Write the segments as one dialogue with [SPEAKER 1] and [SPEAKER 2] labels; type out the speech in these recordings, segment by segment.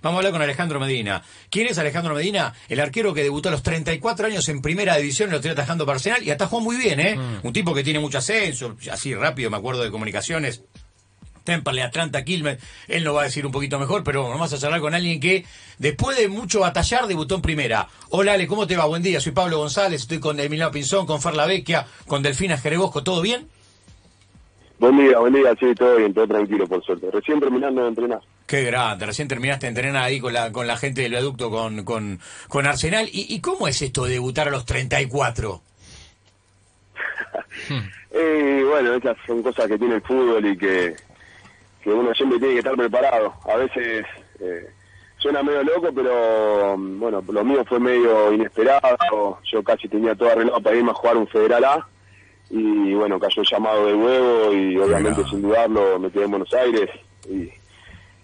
[SPEAKER 1] Vamos a hablar con Alejandro Medina. ¿Quién es Alejandro Medina? El arquero que debutó a los 34 años en primera división, lo estoy atajando para Arsenal y atajó muy bien, ¿eh?
[SPEAKER 2] Mm.
[SPEAKER 1] Un tipo que tiene mucho ascenso, así rápido, me acuerdo de comunicaciones. Temperley, Atlanta, Quilmes, él nos va a decir un poquito mejor, pero vamos a charlar con alguien que después de mucho batallar debutó en primera. Hola Ale, ¿cómo te va? Buen día, soy Pablo González, estoy con Emiliano Pinzón, con Farla Vecchia, con Delfina Jerebosco, ¿todo bien?
[SPEAKER 2] Buen día, buen día, sí, todo bien, todo tranquilo, por suerte. Recién terminando de entrenar.
[SPEAKER 1] Qué grande, recién terminaste de entrenar ahí con la, con la gente del viaducto, con, con, con Arsenal. ¿Y, ¿Y cómo es esto de debutar a los 34?
[SPEAKER 2] Eh, bueno, esas son cosas que tiene el fútbol y que, que uno siempre tiene que estar preparado. A veces eh, suena medio loco, pero bueno, lo mío fue medio inesperado. Yo casi tenía todo arreglado para irme a jugar un Federal A. Y bueno, cayó el llamado de huevo y obviamente
[SPEAKER 1] Claro.
[SPEAKER 2] sin dudarlo me quedé en Buenos Aires. Y,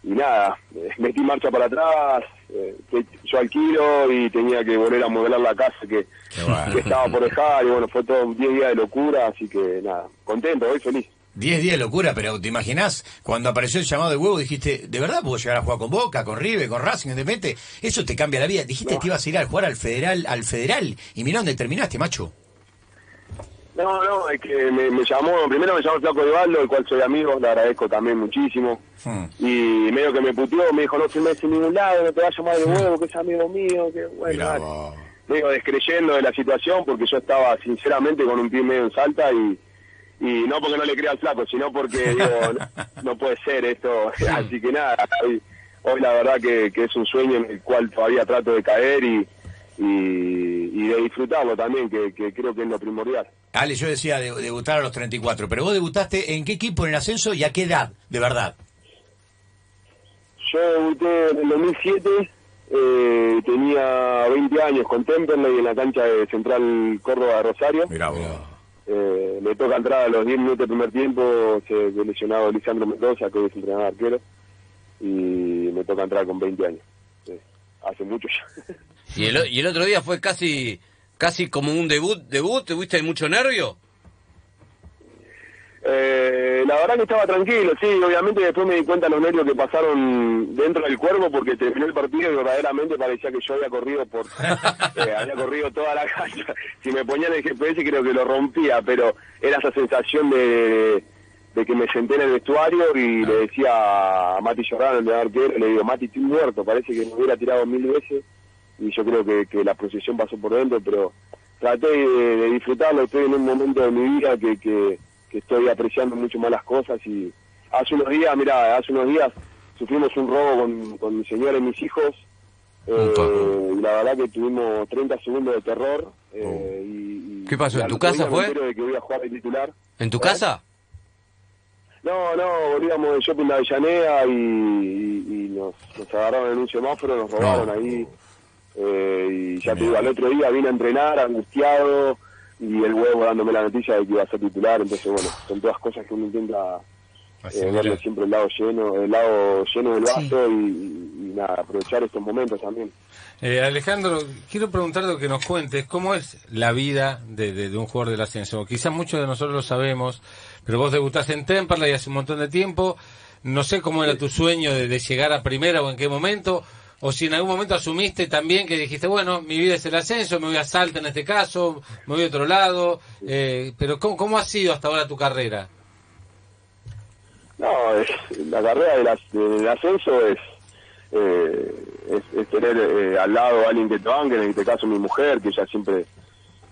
[SPEAKER 2] y nada, metí marcha para atrás, eh, yo alquilo y tenía que volver a modelar la casa que,
[SPEAKER 1] bueno.
[SPEAKER 2] que estaba por dejar y bueno, fue todo un 10 días de locura, así que nada, contento, hoy feliz.
[SPEAKER 1] 10 días de locura, pero ¿te imaginás? Cuando apareció el llamado de huevo dijiste, ¿de verdad puedo llegar a jugar con Boca, con River, con Racing, Independiente? Eso te cambia la vida. Dijiste
[SPEAKER 2] No.
[SPEAKER 1] que ibas a ir a jugar al Federal, al Federal. Y mirá dónde terminaste, macho.
[SPEAKER 2] No, no, es que me, me llamó, primero me llamó Flaco Evaldo, el cual soy amigo, le agradezco también muchísimo.
[SPEAKER 1] Hmm.
[SPEAKER 2] Y medio que me puteó, me dijo, no firmes en ningún lado, no te va a llamar de huevo, que es amigo mío, que bueno, medio descreyendo de la situación porque yo estaba sinceramente con un pie medio en salta y, y no porque no le crea al flaco, sino porque digo, no, no puede ser esto. Así que nada, hoy, hoy la verdad que, que es un sueño en el cual todavía trato de caer y, y, y de disfrutarlo también, que, que creo que es lo primordial.
[SPEAKER 1] Ale, yo decía de- debutar a los 34, pero vos debutaste en qué equipo en el ascenso y a qué edad, de verdad.
[SPEAKER 2] Yo debuté en el 2007, eh, tenía 20 años con Temperley en la cancha de Central Córdoba de Rosario.
[SPEAKER 1] Mirá vos.
[SPEAKER 2] Eh, me toca entrar a los 10 minutos del primer tiempo, se lesionado Lisandro Mendoza, que es entrenador arquero, y me toca entrar con 20 años. Sí, hace mucho ya.
[SPEAKER 3] Y el, o- y el otro día fue casi casi como un debut, debut, ¿tuviste mucho nervio?
[SPEAKER 2] Eh, la verdad que estaba tranquilo, sí, obviamente después me di cuenta los nervios que pasaron dentro del cuerpo porque terminó el partido y verdaderamente parecía que yo había corrido por eh, había corrido toda la cancha. Si me ponían el GPS creo que lo rompía, pero era esa sensación de, de que me senté en el vestuario y le decía a Mati Jordan, el arquero, le digo, Mati, estoy muerto, parece que me hubiera tirado mil veces y yo creo que, que la procesión pasó por dentro, pero traté de, de disfrutarlo, estoy en un momento de mi vida que, que, que estoy apreciando mucho más las cosas y hace unos días, mira, hace unos días sufrimos un robo con, con mi señora y mis hijos eh, y la verdad que tuvimos 30 segundos de terror eh, y, y-
[SPEAKER 3] ¿Qué pasó? ¿En tu casa fue?
[SPEAKER 2] de que voy a jugar de titular.
[SPEAKER 3] ¿En tu
[SPEAKER 2] ¿Eh?
[SPEAKER 3] casa?
[SPEAKER 2] No, no, volvíamos de shopping de Avellaneda y, y- y nos, nos agarraron en un semáforo, nos robaron
[SPEAKER 1] No.
[SPEAKER 2] ahí. Eh, y ya te digo, al otro día vine a entrenar angustiado y el huevo dándome la noticia de que iba a ser titular. Entonces, bueno, son todas cosas que uno intenta eh, verle siempre el lado lleno, el lado lleno del vaso y, y- y nada, aprovechar estos momentos también.
[SPEAKER 4] Eh, Alejandro, quiero preguntarte que nos cuentes cómo es la vida de, de- de un jugador del ascenso. Quizás muchos de nosotros lo sabemos, pero vos debutaste en Temperley hace un montón de tiempo. No sé cómo era tu sueño de, de llegar a primera o en qué momento, o si en algún momento asumiste también que dijiste, bueno, mi vida es el ascenso, me voy a Salta en este caso, me voy a otro lado. Eh, pero ¿cómo, ¿cómo ha sido hasta ahora tu carrera?
[SPEAKER 2] No, la carrera del, as- del ascenso es, eh, es, es tener eh, al lado a alguien que te banque, en este caso mi mujer, que ella siempre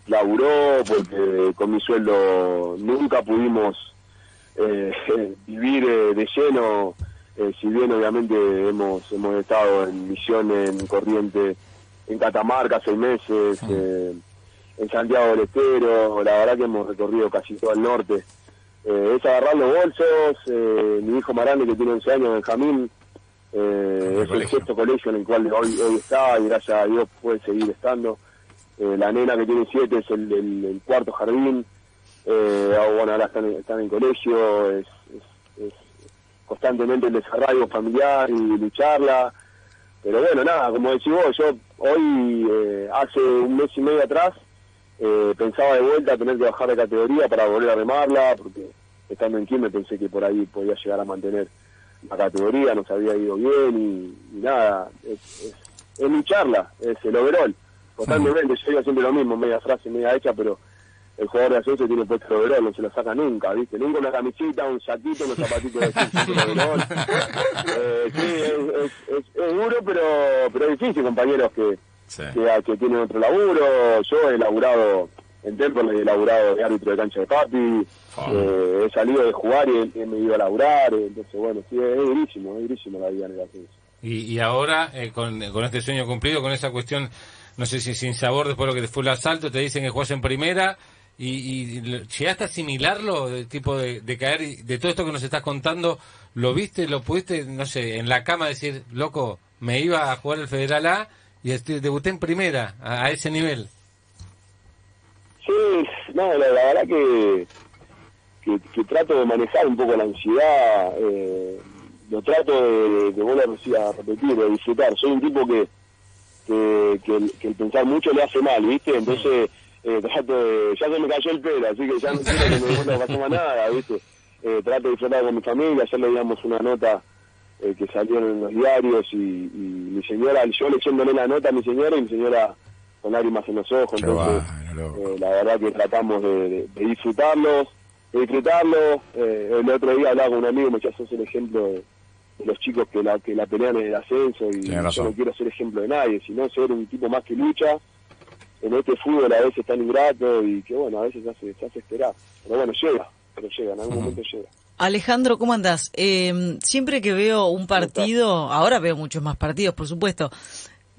[SPEAKER 2] laburó, porque con mi sueldo nunca pudimos eh, vivir eh, de lleno, eh, si bien obviamente hemos, hemos estado en Misiones, en Corriente, en Catamarca seis meses, eh, en Santiago del Estero, la verdad que hemos recorrido casi todo el norte. Eh, es agarrar los bolsos, eh, mi hijo Marane que tiene 11 años, Benjamín, eh,
[SPEAKER 1] el
[SPEAKER 2] es el sexto colegio en el cual hoy, hoy está y gracias a Dios puede seguir estando. Eh, la nena que tiene 7 es el, el- el cuarto jardín, bueno, ahora están, en- están en el colegio, es, es- es constantemente el desarrollo familiar y lucharla. Pero bueno, nada, como decís vos, yo hoy, eh, hace un mes y medio atrás, eh, pensaba de vuelta tener que bajar de categoría para volver a remarla, porque estando en Quilmes pensé que por ahí podía llegar a mantener la categoría nos había ido bien y, y nada, es, es, es lucharla, es el overall. Totalmente, yo digo siempre lo mismo, media frase, media hecha, pero el jugador de ascenso tiene puesto el overall, no se lo saca nunca, ¿viste? Nunca una camisita, un saquito, unos zapatitos de overall. Eh, sí, es, es, es, es duro, pero, pero es difícil, compañeros que,
[SPEAKER 1] Sí.
[SPEAKER 2] que, que tienen otro laburo. Yo he laburado en Temple, he laburado de árbitro de cancha de papi, eh, he salido de jugar y he, he me ido a laburar, entonces bueno, sí, es durísimo, es durísimo la vida en el ascenso.
[SPEAKER 4] Y, y ahora, eh, con, con este sueño cumplido, con esa cuestión, no sé si sin sabor, después de lo que fue el asalto, te dicen que juegas en primera, y, y llegaste a asimilarlo, de tipo de, caer, de todo esto que nos estás contando, ¿lo viste, lo pudiste, no sé, en la cama decir, loco, me iba a jugar el Federal A y este, debuté en primera, a, ese nivel?
[SPEAKER 2] Sí, no, la, la verdad que, que, que trato de manejar un poco la ansiedad, eh, lo trato de, de volver a repetir, de disfrutar. Soy un tipo que, que, que, el, que el pensar mucho le hace mal, ¿viste? Entonces, eh, trato de, ya se me cayó el pelo, así que ya no quiero que me que pasó más nada, ¿viste? Eh, trato de disfrutar con mi familia, ayer leíamos una nota eh, que salió en los diarios y, y mi señora, yo leyéndole la nota a mi señora y mi señora con lágrimas en los ojos,
[SPEAKER 1] Qué
[SPEAKER 2] entonces
[SPEAKER 1] bueno,
[SPEAKER 2] eh, la verdad que tratamos de, de- de disfrutarlos, de disfrutarlos. Eh, el otro día hablaba con un amigo me decía, sos el ejemplo de, los chicos que la, que la pelean en el ascenso y yo no quiero ser ejemplo de nadie, sino ser un tipo más que lucha. En este fútbol a veces tan ingrato y que bueno, a veces se hace, se hace esperar. Pero bueno, llega, pero llega, en algún momento llega.
[SPEAKER 5] Alejandro, ¿cómo andás? Eh, siempre que veo un partido, ahora veo muchos más partidos, por supuesto,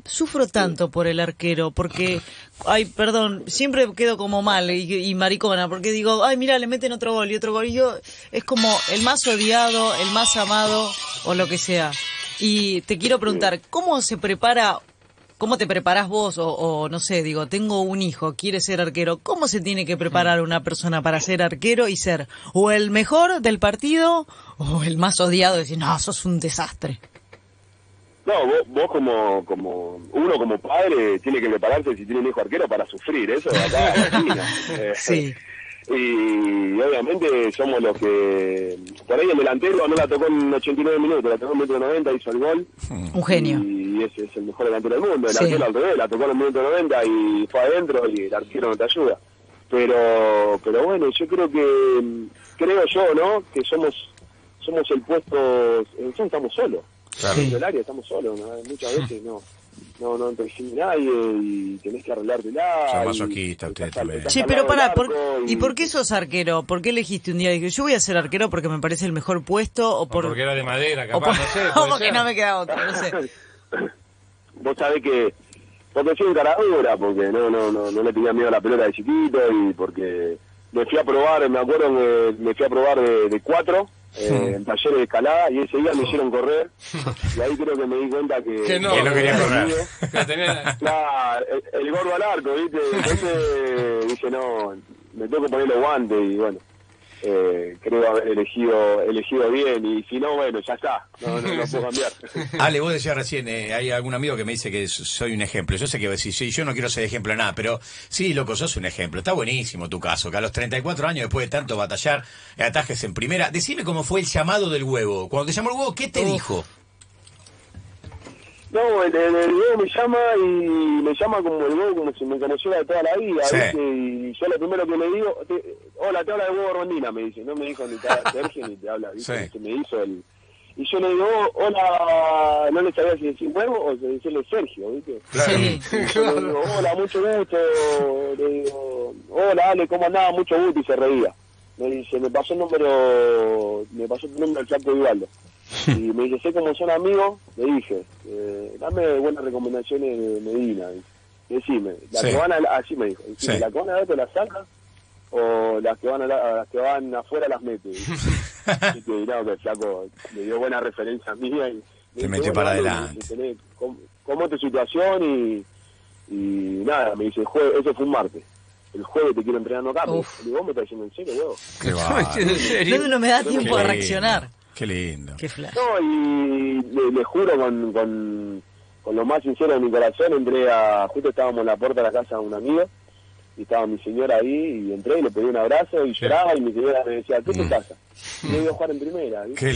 [SPEAKER 5] sufro tanto por el arquero, porque, ay, perdón, siempre quedo como mal y, y maricona, porque digo, ay, mira, le meten otro gol y otro gol, y yo, es como el más odiado, el más amado, o lo que sea. Y te quiero preguntar, ¿cómo se prepara ¿Cómo te preparás vos? O, o, no sé, digo, tengo un hijo, quiere ser arquero. ¿Cómo se tiene que preparar una persona para ser arquero y ser o el mejor del partido o el más odiado y decir, no, sos un desastre?
[SPEAKER 2] No, vos, vos como, como, uno como padre tiene que prepararse si tiene un hijo arquero para sufrir, eso acá. Eh,
[SPEAKER 5] Sí.
[SPEAKER 2] Y obviamente somos los que, por ahí el delantero no la tocó en 89 minutos, la tocó en minuto 90, hizo el gol.
[SPEAKER 5] Un genio.
[SPEAKER 2] Y ese es el mejor delantero del mundo. El
[SPEAKER 5] Sí.
[SPEAKER 2] arquero al revés, la tocó en el minuto 90 y fue adentro y el arquero no te ayuda. Pero, pero bueno, yo creo que, creo yo, ¿no? Que somos, somos el puesto, en nosotros estamos solos.
[SPEAKER 1] Claro.
[SPEAKER 2] Dentro del área estamos solos, ¿no? muchas veces no. No, no interfiere nadie y tenés que arreglártela.
[SPEAKER 1] Son
[SPEAKER 2] y-
[SPEAKER 1] masoquistas
[SPEAKER 2] y
[SPEAKER 1] ustedes también.
[SPEAKER 5] Che, pero pará, ¿por,
[SPEAKER 2] arco
[SPEAKER 5] ¿y por qué sos arquero? ¿Por qué elegiste un día? Dije, yo voy a ser arquero porque me parece el mejor puesto o
[SPEAKER 4] O
[SPEAKER 5] por...
[SPEAKER 4] porque era de madera,
[SPEAKER 5] o
[SPEAKER 4] capaz,
[SPEAKER 5] por-
[SPEAKER 4] no sé.
[SPEAKER 5] o porque
[SPEAKER 4] ser.
[SPEAKER 5] no me queda otra, no sé.
[SPEAKER 2] vos sabés que porque soy encaradura, porque no, no, no, no le tenía miedo a la pelota de chiquito y porque me fui a probar, me acuerdo que me fui a probar de, de cuatro eh, en talleres de escalada y ese día me hicieron correr y ahí creo que me di cuenta que,
[SPEAKER 4] Que no.
[SPEAKER 1] Que no quería correr.
[SPEAKER 4] Que tenía-
[SPEAKER 2] Claro, el, el gordo al arco, ¿viste? Entonces dije, no, me tengo que poner los guantes y bueno, eh, creo haber elegido elegido bien y si no, bueno, ya está, no, no, no puedo cambiar.
[SPEAKER 1] Ale, vos decías recién, eh, hay algún amigo que me dice que soy un ejemplo. Yo sé que decís, sí, yo no quiero ser ejemplo de nada, pero sí, loco, sos un ejemplo. Está buenísimo tu caso, que a los 34 años, después de tanto batallar, atajes en primera. Decime cómo fue el llamado del huevo. Cuando te llamó el huevo, ¿qué te dijo?
[SPEAKER 2] No, el, el, me llama y me llama como el Hugo, como si me conociera de toda la vida,
[SPEAKER 1] Sí.
[SPEAKER 2] ¿viste? Y yo lo primero que le digo, te- hola, te habla de Hugo Rondina, me dice, no me dijo ni te habla Sergio ni te habla, ¿viste?
[SPEAKER 1] Sí.
[SPEAKER 2] Que me hizo el... Y yo le digo, hola, no le sabía si decir huevo o si decirle Sergio, ¿viste?
[SPEAKER 5] Sí.
[SPEAKER 2] Y yo le digo, hola, mucho gusto, le digo, hola, Ale, ¿cómo andaba? Mucho gusto, y se reía. Me dice, me pasó el número, me pasó tu número al Chapo Vivaldo. Y me dice, sé cómo son amigos, le dije, eh, dame buenas recomendaciones de Medina. Decime, las
[SPEAKER 1] Sí.
[SPEAKER 2] que van a, así me dijo, decime,
[SPEAKER 1] Sí.
[SPEAKER 2] las que van a darte las sacas o las que van a, la- las que van afuera las mete. Así que no, que el flaco me dio buena referencia mía y me
[SPEAKER 1] Te
[SPEAKER 2] dice,
[SPEAKER 1] metió
[SPEAKER 2] bueno,
[SPEAKER 1] para adelante.
[SPEAKER 2] tenés- ¿cómo, cómo es tu situación? Y, y nada, me dice, jueves, eso fue un martes. El jueves te quiero entrenando acá.
[SPEAKER 5] Uf.
[SPEAKER 2] digo, ¿vos me estás diciendo en serio,
[SPEAKER 3] serio?
[SPEAKER 5] No, no me da tiempo a
[SPEAKER 1] lindo.
[SPEAKER 5] reaccionar.
[SPEAKER 1] Qué lindo.
[SPEAKER 5] Qué flash.
[SPEAKER 2] No, y le, le juro con, con, con lo más sincero de mi corazón, entré a, justo estábamos en la puerta de la casa de un amigo, y estaba mi señora ahí, y entré y le pedí un abrazo, y lloraba, y mi señora me decía, ¿qué te
[SPEAKER 1] Mm.
[SPEAKER 2] pasa? y he ido a jugar en primera. ¿viste?
[SPEAKER 1] Qué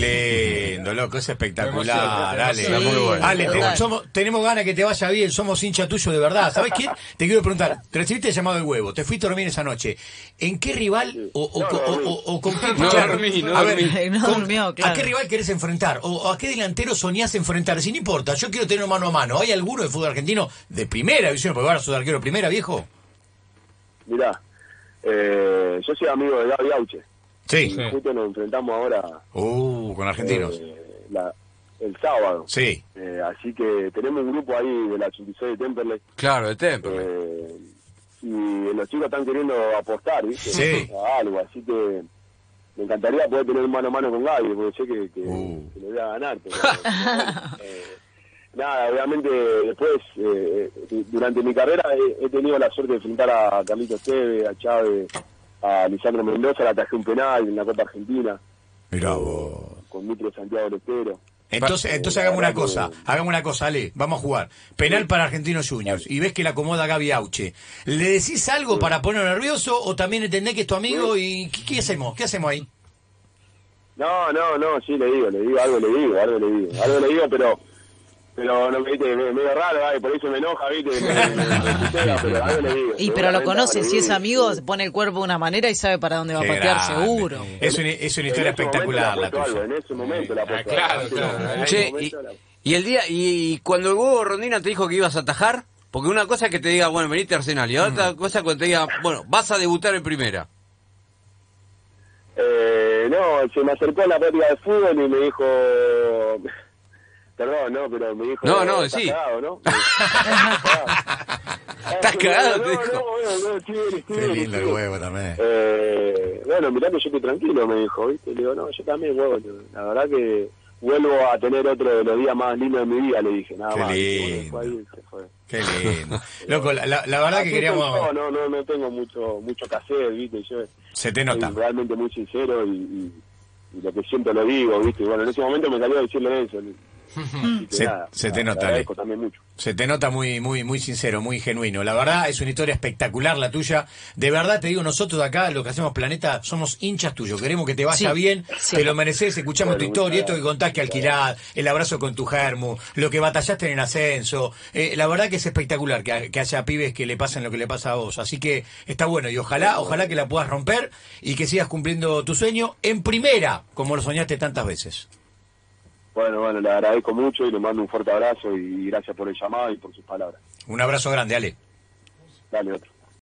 [SPEAKER 1] lindo, loco, es espectacular.
[SPEAKER 4] Me
[SPEAKER 1] Ale,
[SPEAKER 4] emociona,
[SPEAKER 5] muy bueno.
[SPEAKER 1] Ale, te- somos- tenemos ganas que te vaya bien, somos hincha tuyo de verdad. ¿Sabes qué? Te quiero preguntar, te recibiste el llamado del huevo, te fuiste a dormir esa noche. ¿En qué rival o, o,
[SPEAKER 2] No,
[SPEAKER 1] o- o- con qué
[SPEAKER 3] No
[SPEAKER 1] claro,
[SPEAKER 3] dormí, no
[SPEAKER 1] a ver.
[SPEAKER 5] No
[SPEAKER 1] con-
[SPEAKER 5] durmió,
[SPEAKER 1] ¿A qué rival querés enfrentar? ¿O, o a qué delantero soñás enfrentar? Si no importa, yo quiero tener mano a mano. ¿Hay alguno de fútbol argentino de primera división? Porque ahora sos de arquero primera, viejo.
[SPEAKER 2] Mirá, eh, yo soy amigo de Gaby Auche.
[SPEAKER 1] Sí.
[SPEAKER 2] Justo nos enfrentamos ahora
[SPEAKER 1] Uh, con argentinos.
[SPEAKER 2] eh, la- el sábado.
[SPEAKER 1] Sí.
[SPEAKER 2] Eh, así que tenemos un grupo ahí de la 86 de Temperley.
[SPEAKER 3] Claro, de Temple.
[SPEAKER 2] Eh, y los chicos están queriendo apostar, ¿viste?
[SPEAKER 1] Sí.
[SPEAKER 2] A algo, así que me encantaría poder tener mano a mano con Gaby, porque sé que, que,
[SPEAKER 1] Uh.
[SPEAKER 2] que le voy a ganar. Pero, eh, nada, obviamente después, eh, eh, durante mi carrera he, he tenido la suerte de enfrentar a Carlito Esteve, a Chávez, a Lisandro Mendoza, le atajé un penal en la Copa Argentina,
[SPEAKER 1] Mirá vos.
[SPEAKER 2] con Mitro Santiago Lestero.
[SPEAKER 1] Entonces, entonces hagamos una cosa, hagamos una cosa, Ale, vamos a jugar. Penal para Argentinos Juniors y ves que la acomoda Gaby Auche. ¿Le decís algo para ponerlo nervioso o también entendés que es tu amigo y qué, qué hacemos? ¿Qué hacemos ahí?
[SPEAKER 2] No, no, no, sí le digo, le digo, algo le digo, algo le digo, algo le digo, pero pero no viste, me- medio raro, ay, por eso me enoja, viste, me, me- me putea, pero algo le digo.
[SPEAKER 5] Y pero lo conoce, si es amigo, se pone el cuerpo de una manera y sabe para dónde va a patear
[SPEAKER 1] grande.
[SPEAKER 5] seguro.
[SPEAKER 1] Es una, es una historia
[SPEAKER 2] momento
[SPEAKER 1] espectacular la
[SPEAKER 2] algo. En ese momento la
[SPEAKER 4] Ah, claro, claro.
[SPEAKER 3] Che, y, el día, y cuando el huevo Rondina te dijo que ibas a atajar, porque una cosa es que te diga, bueno, venite a Arsenal, y otra cosa es cuando te diga, bueno, vas a debutar en primera.
[SPEAKER 2] Eh, no, se me acercó a la práctica de fútbol y me dijo... Perdón, no, pero me dijo...
[SPEAKER 3] No, no,
[SPEAKER 2] "Estás
[SPEAKER 3] sí.
[SPEAKER 2] cagado, ¿no?
[SPEAKER 3] Estás cagado,
[SPEAKER 2] no,
[SPEAKER 3] te dijo.
[SPEAKER 1] Qué lindo el huevo también.
[SPEAKER 2] Eh, bueno, mirá que yo estoy tranquilo, me dijo, ¿viste? Le digo, no, yo también, huevo. La verdad que vuelvo a tener otro de los días más lindos de mi vida, le dije, nada
[SPEAKER 1] Qué
[SPEAKER 2] más.
[SPEAKER 1] lindo.
[SPEAKER 2] Bueno, después ahí se fue.
[SPEAKER 1] Qué lindo. Loco, la, la- la verdad que queríamos...
[SPEAKER 2] yo, no, no, no tengo mucho mucho que hacer, ¿viste? Yo
[SPEAKER 1] Se te nota.
[SPEAKER 2] soy realmente muy sincero y, y- y lo que siento lo digo, ¿viste? Bueno, en ese momento me salió a decirle eso. Que
[SPEAKER 1] Se-
[SPEAKER 2] nada,
[SPEAKER 1] se te nota,
[SPEAKER 2] le también mucho.
[SPEAKER 1] Se te nota muy, muy, muy sincero, muy genuino. La verdad es una historia espectacular la tuya. De verdad te digo, nosotros de acá, lo que hacemos Planeta, somos hinchas tuyos. Queremos que te vaya
[SPEAKER 5] Sí,
[SPEAKER 1] bien,
[SPEAKER 5] sí.
[SPEAKER 1] te lo mereces, escuchamos
[SPEAKER 2] Bueno,
[SPEAKER 1] tu historia, esto que contás que alquilás, el abrazo con tu germu, lo que batallaste en el ascenso. Eh, la verdad que es espectacular que, que haya pibes que le pasen lo que le pasa a vos. Así que está bueno y ojalá, ojalá que la puedas romper y que sigas cumpliendo tu sueño en primera, como lo soñaste tantas veces.
[SPEAKER 2] Bueno, bueno, le agradezco mucho y le mando un fuerte abrazo y gracias por el llamado y por sus palabras.
[SPEAKER 1] Un abrazo grande, Ale.
[SPEAKER 2] Dale otro.